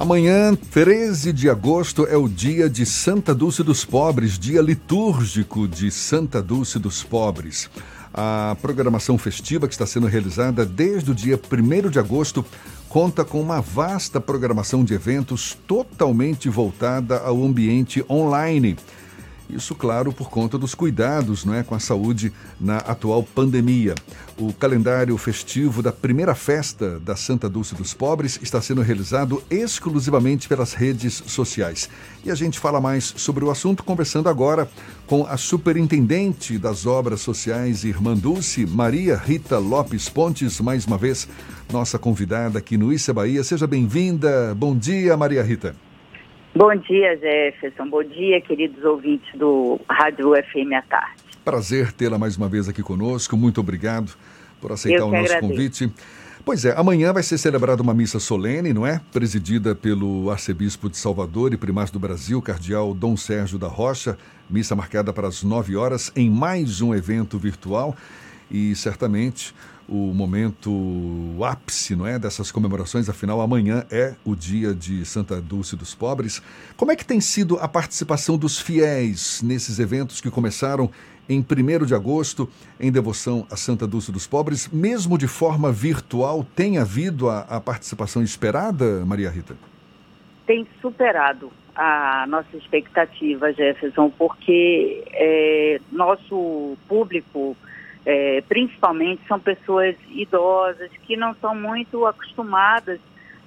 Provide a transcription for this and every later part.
Amanhã, 13 de agosto, é o dia de Santa Dulce dos Pobres, dia litúrgico de Santa Dulce dos Pobres. A programação festiva que está sendo realizada desde o dia 1 de agosto conta com uma vasta programação de eventos totalmente voltada ao ambiente online. Isso, claro, por conta dos cuidados não é, com a saúde na atual pandemia. O calendário festivo da primeira festa da Santa Dulce dos Pobres está sendo realizado exclusivamente pelas redes sociais. E a gente fala mais sobre o assunto conversando agora com a superintendente das obras sociais Irmã Dulce, Maria Rita Lopes Pontes, mais uma vez nossa convidada aqui no Issa Bahia. Seja bem-vinda. Bom dia, Maria Rita. Bom dia, Jefferson. Bom dia, queridos ouvintes do Rádio FM à tarde. Prazer tê-la mais uma vez aqui conosco. Muito obrigado por aceitar o nosso agradeço. convite. Pois é, amanhã vai ser celebrada uma missa solene, não é? Presidida pelo arcebispo de Salvador e primaz do Brasil, cardeal Dom Sérgio da Rocha. Missa marcada para as nove horas em mais um evento virtual. E certamente o momento o ápice não é, dessas comemorações, afinal, amanhã é o dia de Santa Dulce dos Pobres. Como é que tem sido a participação dos fiéis nesses eventos que começaram em 1 de agosto, em devoção a Santa Dulce dos Pobres, mesmo de forma virtual, tem havido a, a participação esperada, Maria Rita? Tem superado a nossa expectativa, Jefferson, porque é, nosso público é, principalmente são pessoas idosas que não são muito acostumadas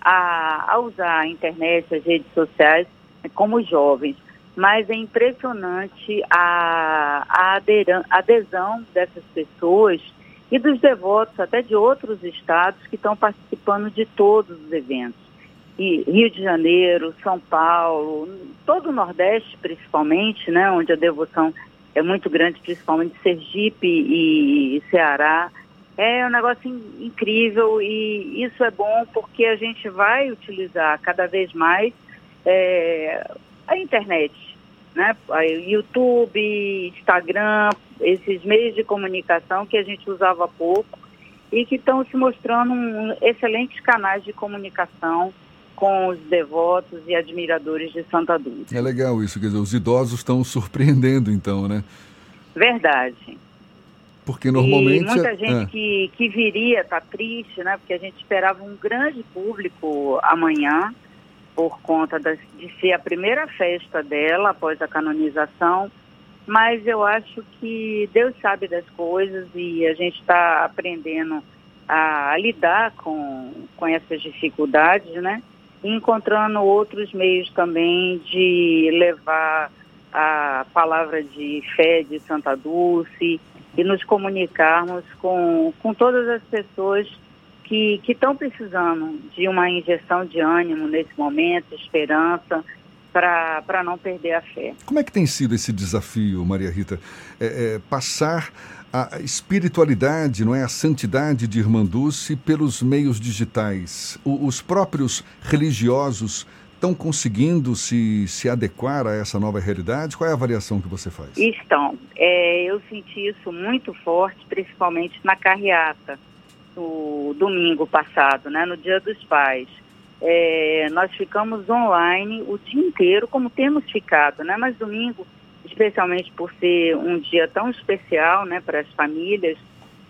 a, a usar a internet, as redes sociais, né, como jovens. Mas é impressionante a, a adesão dessas pessoas e dos devotos, até de outros estados, que estão participando de todos os eventos. E Rio de Janeiro, São Paulo, todo o Nordeste principalmente, né, onde a devoção é muito grande, principalmente Sergipe e Ceará. É um negócio incrível e isso é bom porque a gente vai utilizar cada vez mais é, a internet, né? YouTube, Instagram, esses meios de comunicação que a gente usava pouco e que estão se mostrando um, excelentes canais de comunicação com os devotos e admiradores de Santa Dulce. É legal isso, quer dizer, os idosos estão surpreendendo então, né? Verdade. Porque normalmente... E muita gente é. que, que viria está triste, né? Porque a gente esperava um grande público amanhã, por conta de ser a primeira festa dela após a canonização, mas eu acho que Deus sabe das coisas e a gente está aprendendo a, a, lidar com, com essas dificuldades, né? Encontrando outros meios também de levar a palavra de fé de Santa Dulce e nos comunicarmos com, com todas as pessoas que estão precisando de uma injeção de ânimo nesse momento, esperança, para não perder a fé. Como é que tem sido esse desafio, Maria Rita? É, é, passar a espiritualidade, não é a santidade de Irmã Dulce pelos meios digitais. O, os próprios religiosos estão conseguindo se, se adequar a essa nova realidade? Qual é a avaliação que você faz? Estão. É, eu senti isso muito forte, principalmente na carreata, no domingo passado, né, no Dia dos Pais. É, nós ficamos online o dia inteiro, como temos ficado, né? Mas domingo especialmente por ser um dia tão especial né, para as famílias,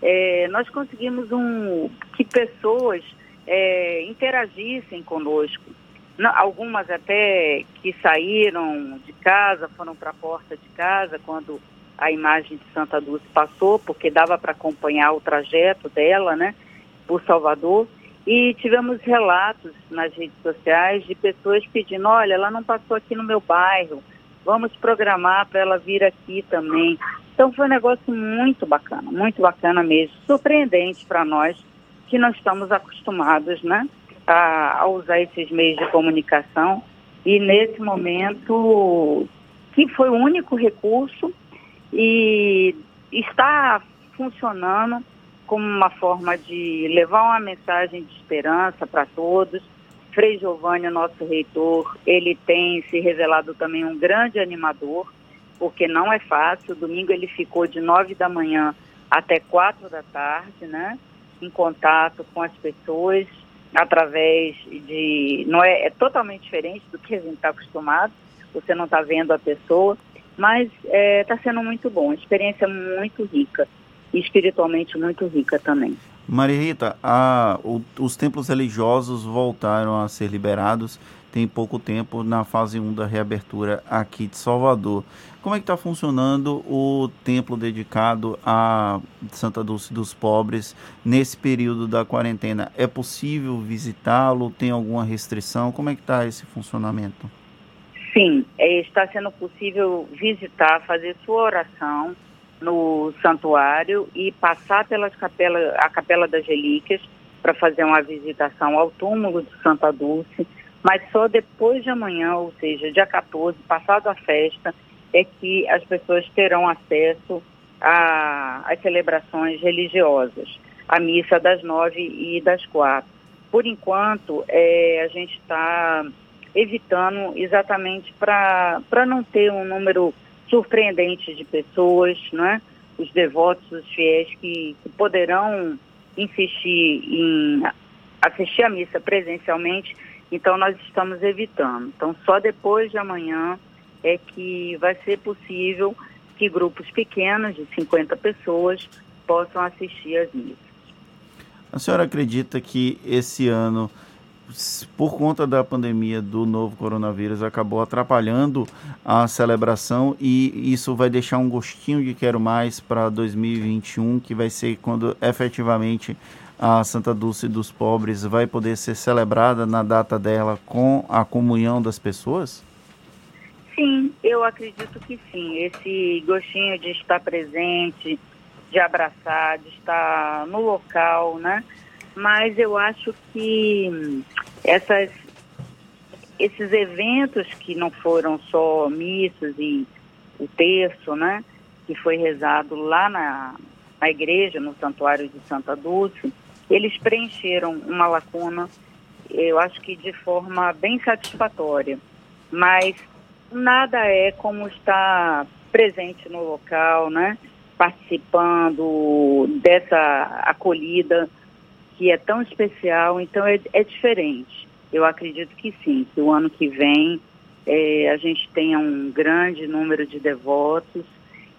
é, nós conseguimos um, que pessoas é, interagissem conosco. Algumas até que saíram de casa, foram para a porta de casa quando a imagem de Santa Dulce passou, porque dava para acompanhar o trajeto dela, né, por Salvador. E tivemos relatos nas redes sociais de pessoas pedindo, olha, ela não passou aqui no meu bairro, vamos programar para ela vir aqui também. Então foi um negócio muito bacana, muito bacana mesmo, surpreendente para nós que nós estamos acostumados, né, a, a, usar esses meios de comunicação e nesse momento que foi o único recurso e está funcionando como uma forma de levar uma mensagem de esperança para todos, Frei Giovanni, nosso reitor, ele tem se revelado também um grande animador, porque não é fácil. Domingo ele ficou de nove da manhã até quatro da tarde, né? Em contato com as pessoas, através de. não é, é totalmente diferente do que a gente está acostumado, você não está vendo a pessoa, mas está é, tá sendo muito bom, experiência muito rica espiritualmente muito rica também. Maria Rita, a, o, os templos religiosos voltaram a ser liberados tem pouco tempo na fase 1 da reabertura aqui de Salvador. Como é que está funcionando o templo dedicado a Santa Dulce dos Pobres nesse período da quarentena? É possível visitá-lo? Tem alguma restrição? Como é que está esse funcionamento? Sim, é, está sendo possível visitar, fazer sua oração no santuário e passar pela capela, a Capela das Relíquias para fazer uma visitação ao túmulo de Santa Dulce, mas só depois de amanhã, ou seja, dia 14, passado a festa, é que as pessoas terão acesso às celebrações religiosas, a missa das nove e das quatro. Por enquanto, é, a gente está evitando exatamente para não ter um número surpreendente de pessoas, né? os devotos, os fiéis que, que poderão insistir em assistir a missa presencialmente, então nós estamos evitando. Então só depois de amanhã é que vai ser possível que grupos pequenos de 50 pessoas possam assistir às missas. A senhora acredita que esse ano por conta da pandemia do novo coronavírus, acabou atrapalhando a celebração e isso vai deixar um gostinho de quero mais para 2021, que vai ser quando efetivamente a Santa Dulce dos Pobres vai poder ser celebrada na data dela com a comunhão das pessoas? Sim, eu acredito que sim. Esse gostinho de estar presente, de abraçar, de estar no local, né? Mas eu acho que essas, esses eventos que não foram só missas e o terço, né, que foi rezado lá na, na igreja, no santuário de Santa Dulce, eles preencheram uma lacuna, eu acho que de forma bem satisfatória. Mas nada é como estar presente no local, né? participando dessa acolhida que é tão especial, então é, é diferente. Eu acredito que sim, que o ano que vem é, a gente tenha um grande número de devotos,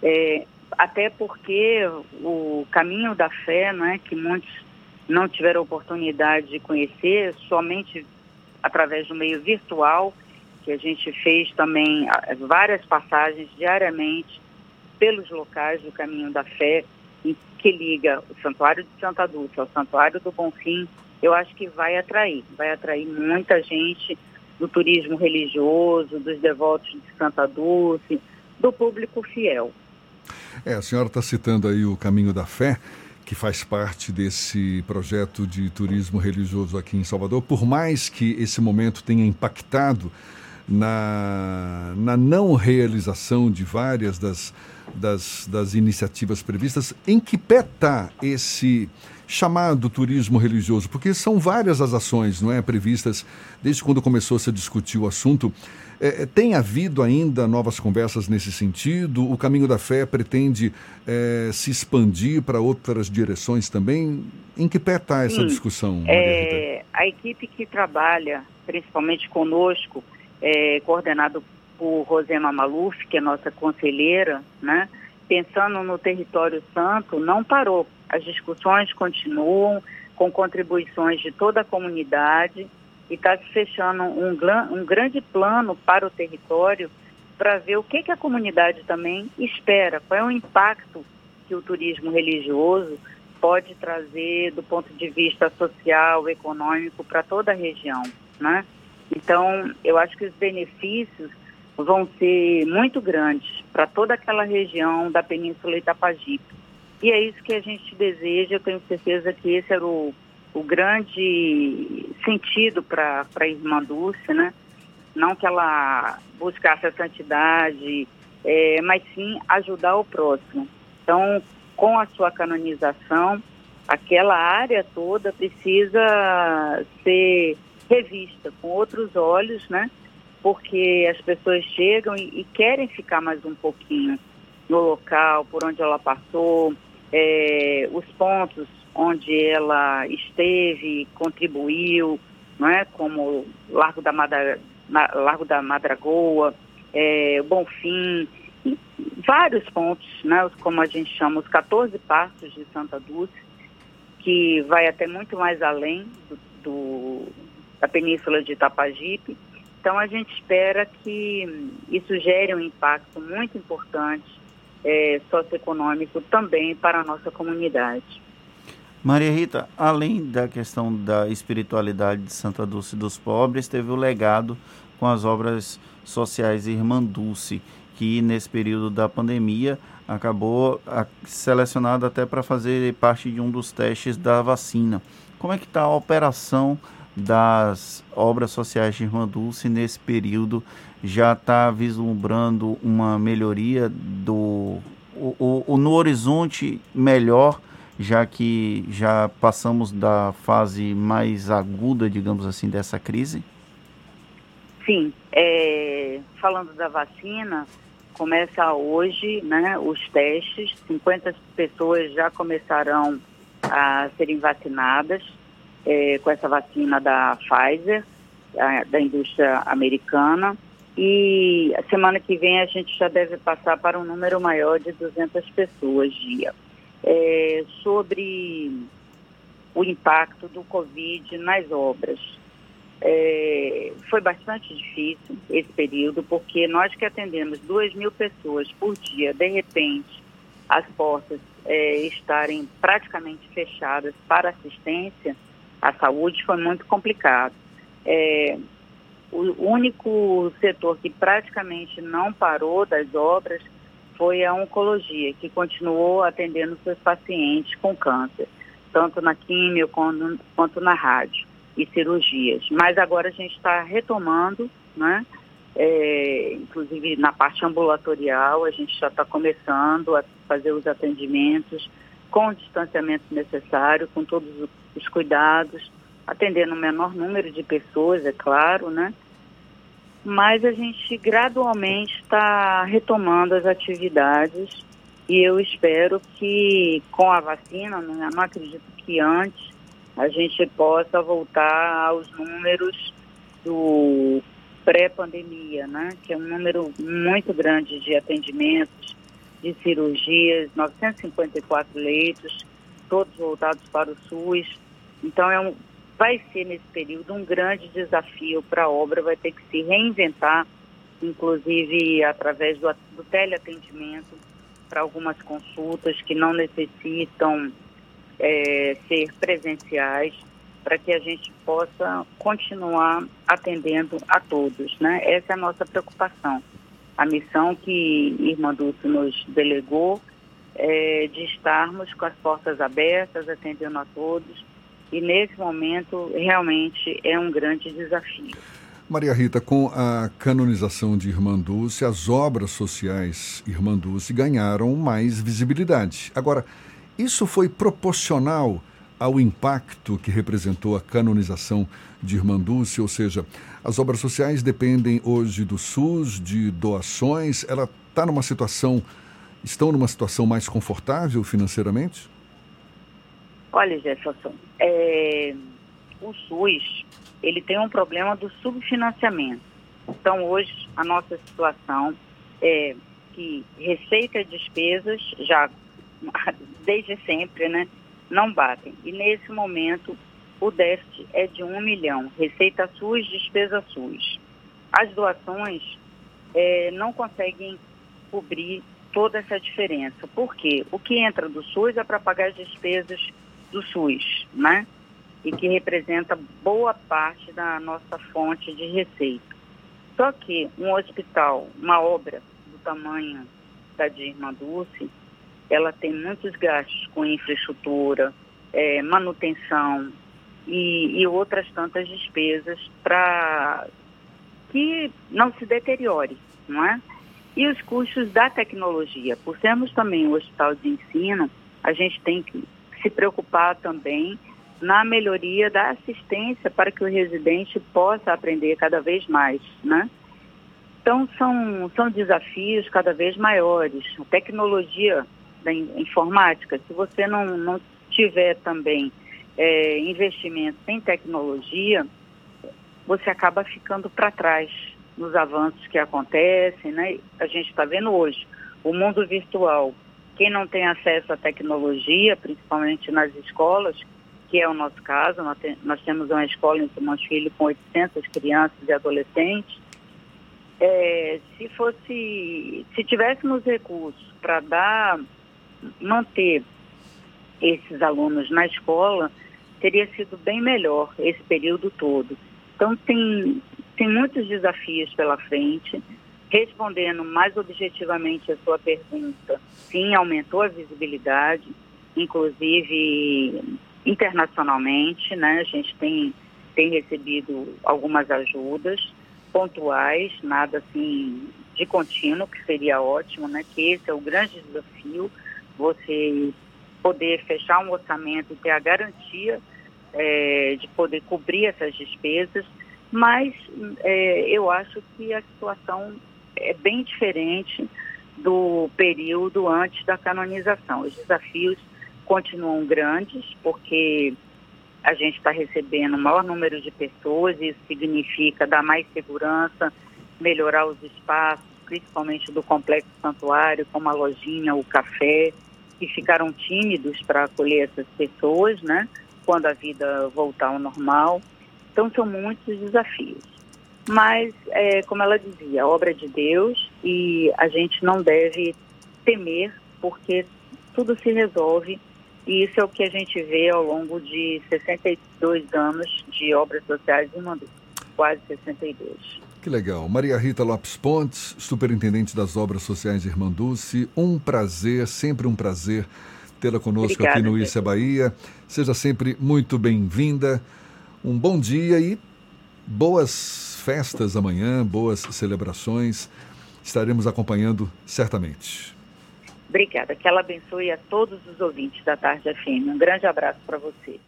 é, até porque o caminho da fé, né, que muitos não tiveram oportunidade de conhecer, somente através do meio virtual, que a gente fez também várias passagens diariamente pelos locais do caminho da fé, que liga o Santuário de Santa Dulce ao Santuário do Bonfim, eu acho que vai atrair, vai atrair muita gente do turismo religioso, dos devotos de Santa Dulce, do público fiel. É, a senhora está citando aí o Caminho da Fé, que faz parte desse projeto de turismo religioso aqui em Salvador. Por mais que esse momento tenha impactado na, na não realização de várias das, das, das iniciativas previstas. Em que pé está esse chamado turismo religioso? Porque são várias as ações não é, previstas desde quando começou a se discutir o assunto. É, é, tem havido ainda novas conversas nesse sentido? O Caminho da Fé pretende é, se expandir para outras direções também? Em que pé está essa Sim, discussão? É, a equipe que trabalha, principalmente conosco, é, coordenado por Rosema Maluf, que é nossa conselheira, né? pensando no território santo, não parou. As discussões continuam com contribuições de toda a comunidade e está se fechando um, um, grande plano para o território para ver o que, que a comunidade também espera, qual é o impacto que o turismo religioso pode trazer do ponto de vista social, econômico para toda a região, né? Então, eu acho que os benefícios vão ser muito grandes para toda aquela região da Península Itapajipe. E é isso que a gente deseja, eu tenho certeza que esse era o, o grande sentido para a Irmã Dulce, né? Não que ela buscasse a santidade, é, mas sim ajudar o próximo. Então, com a sua canonização, aquela área toda precisa ser revista com outros olhos, né? Porque as pessoas chegam e, e querem ficar mais um pouquinho no local, por onde ela passou, é, os pontos onde ela esteve, contribuiu, não é? como Largo da, Madra, Largo da Madragoa, é, Bonfim, vários pontos, né? como a gente chama, os 14 passos de Santa Dulce, que vai até muito mais além do, da península de Itapajipe. Então a gente espera que isso gere um impacto muito importante é, socioeconômico também para a nossa comunidade. Maria Rita, além da questão da espiritualidade de Santa Dulce dos Pobres, teve o legado com as obras sociais Irmã Dulce, que nesse período da pandemia acabou selecionado até para fazer parte de um dos testes da vacina. Como é que está a operação das obras sociais de Irmã Dulce nesse período? Já está vislumbrando uma melhoria do o, o, no horizonte melhor já que já passamos da fase mais aguda, digamos assim, dessa crise? Sim, é, falando da vacina, começa hoje né, os testes, 50 pessoas já começarão a serem vacinadas é, com essa vacina da Pfizer, a, da indústria americana, e a semana que vem a gente já deve passar para um número maior de 200 pessoas dia é, sobre o impacto do Covid nas obras. É, foi bastante difícil esse período, porque nós que atendemos duas mil pessoas por dia, de repente, as portas é, estarem praticamente fechadas para assistência à saúde foi muito complicado. É, o único setor que praticamente não parou das obras foi a oncologia, que continuou atendendo seus pacientes com câncer, tanto na químio quanto, quanto na rádio e cirurgias. Mas agora a gente está retomando, né? É, inclusive na parte ambulatorial, a gente já está começando a fazer os atendimentos com o distanciamento necessário, com todos os cuidados, atendendo o menor número de pessoas, é claro, né? mas a gente gradualmente está retomando as atividades e eu espero que com a vacina, não, não acredito que antes a gente possa voltar aos números do pré-pandemia, né? que é um número muito grande de atendimentos, de cirurgias, 954 leitos, todos voltados para o SUS. Então é um, vai ser nesse período um grande desafio para a obra, vai ter que se reinventar, inclusive através do, do teleatendimento para algumas consultas que não necessitam é, ser presenciais, para que a gente possa continuar atendendo a todos, né? Essa é a nossa preocupação. A missão que Irmã Dulce nos delegou é de estarmos com as portas abertas, atendendo a todos, e nesse momento realmente é um grande desafio. Maria Rita, com a canonização de Irmã Dulce, as obras sociais Irmã Dulce ganharam mais visibilidade. Agora, isso foi proporcional ao impacto que representou a canonização de Irmã Dulce, ou seja, as obras sociais dependem hoje do SUS, de doações, ela está numa situação, estão numa situação mais confortável financeiramente? Olha, Jefferson, é, o SUS ele tem um problema do subfinanciamento. Então, hoje, a nossa situação é que receita e despesas, já desde sempre, né, não batem. E nesse momento, o déficit é de um milhão. Receita SUS, despesa SUS. As doações é, não conseguem cobrir toda essa diferença. Por quê? O que entra do SUS é para pagar as despesas do SUS, né? E que representa boa parte da nossa fonte de receita. Só que um hospital, uma obra do tamanho da Dirma Dulce, ela tem muitos gastos com infraestrutura, é, manutenção e, e outras tantas despesas para que não se deteriore, não é? E os custos da tecnologia. Por sermos também um hospital de ensino, a gente tem que se preocupar também na melhoria da assistência para que o residente possa aprender cada vez mais, né? Então, são, são desafios cada vez maiores. A tecnologia da informática, se você não, não tiver também é, investimentos em tecnologia, você acaba ficando para trás nos avanços que acontecem, né? A gente está vendo hoje o mundo virtual. Quem não tem acesso à tecnologia, principalmente nas escolas, que é o nosso caso, nós, te, nós temos uma escola em Simões Filho com 800 crianças e adolescentes. É, se fosse, se tivéssemos recursos para dar, manter esses alunos na escola, teria sido bem melhor esse período todo. Então tem, tem muitos desafios pela frente. Respondendo mais objetivamente a sua pergunta, sim, aumentou a visibilidade, inclusive internacionalmente, né? A gente tem, tem recebido algumas ajudas pontuais, nada assim de contínuo, que seria ótimo, né? Que esse é o grande desafio, você poder fechar um orçamento e ter a garantia é, de poder cobrir essas despesas, mas é, eu acho que a situação é bem diferente do período antes da canonização. Os desafios continuam grandes, porque a gente está recebendo o maior número de pessoas, isso significa dar mais segurança, melhorar os espaços, principalmente do complexo santuário, como a lojinha, o café, que ficaram tímidos para acolher essas pessoas, né? Quando a vida voltar ao normal. Então, são muitos desafios. Mas, é, como ela dizia, obra é de Deus e a gente não deve temer, porque tudo se resolve e isso é o que a gente vê ao longo de 62 anos de obras sociais em Mandu, quase 62. Que legal. Maria Rita Lopes Pontes, superintendente das obras sociais de Irmanduce, um prazer, sempre um prazer tê-la conosco Obrigada, aqui no Issa Bahia. Seja sempre muito bem-vinda. Um bom dia e boas festas amanhã, boas celebrações. Estaremos acompanhando certamente. Obrigada. Que ela abençoe a todos os ouvintes da Tarde FM. Um grande abraço para você.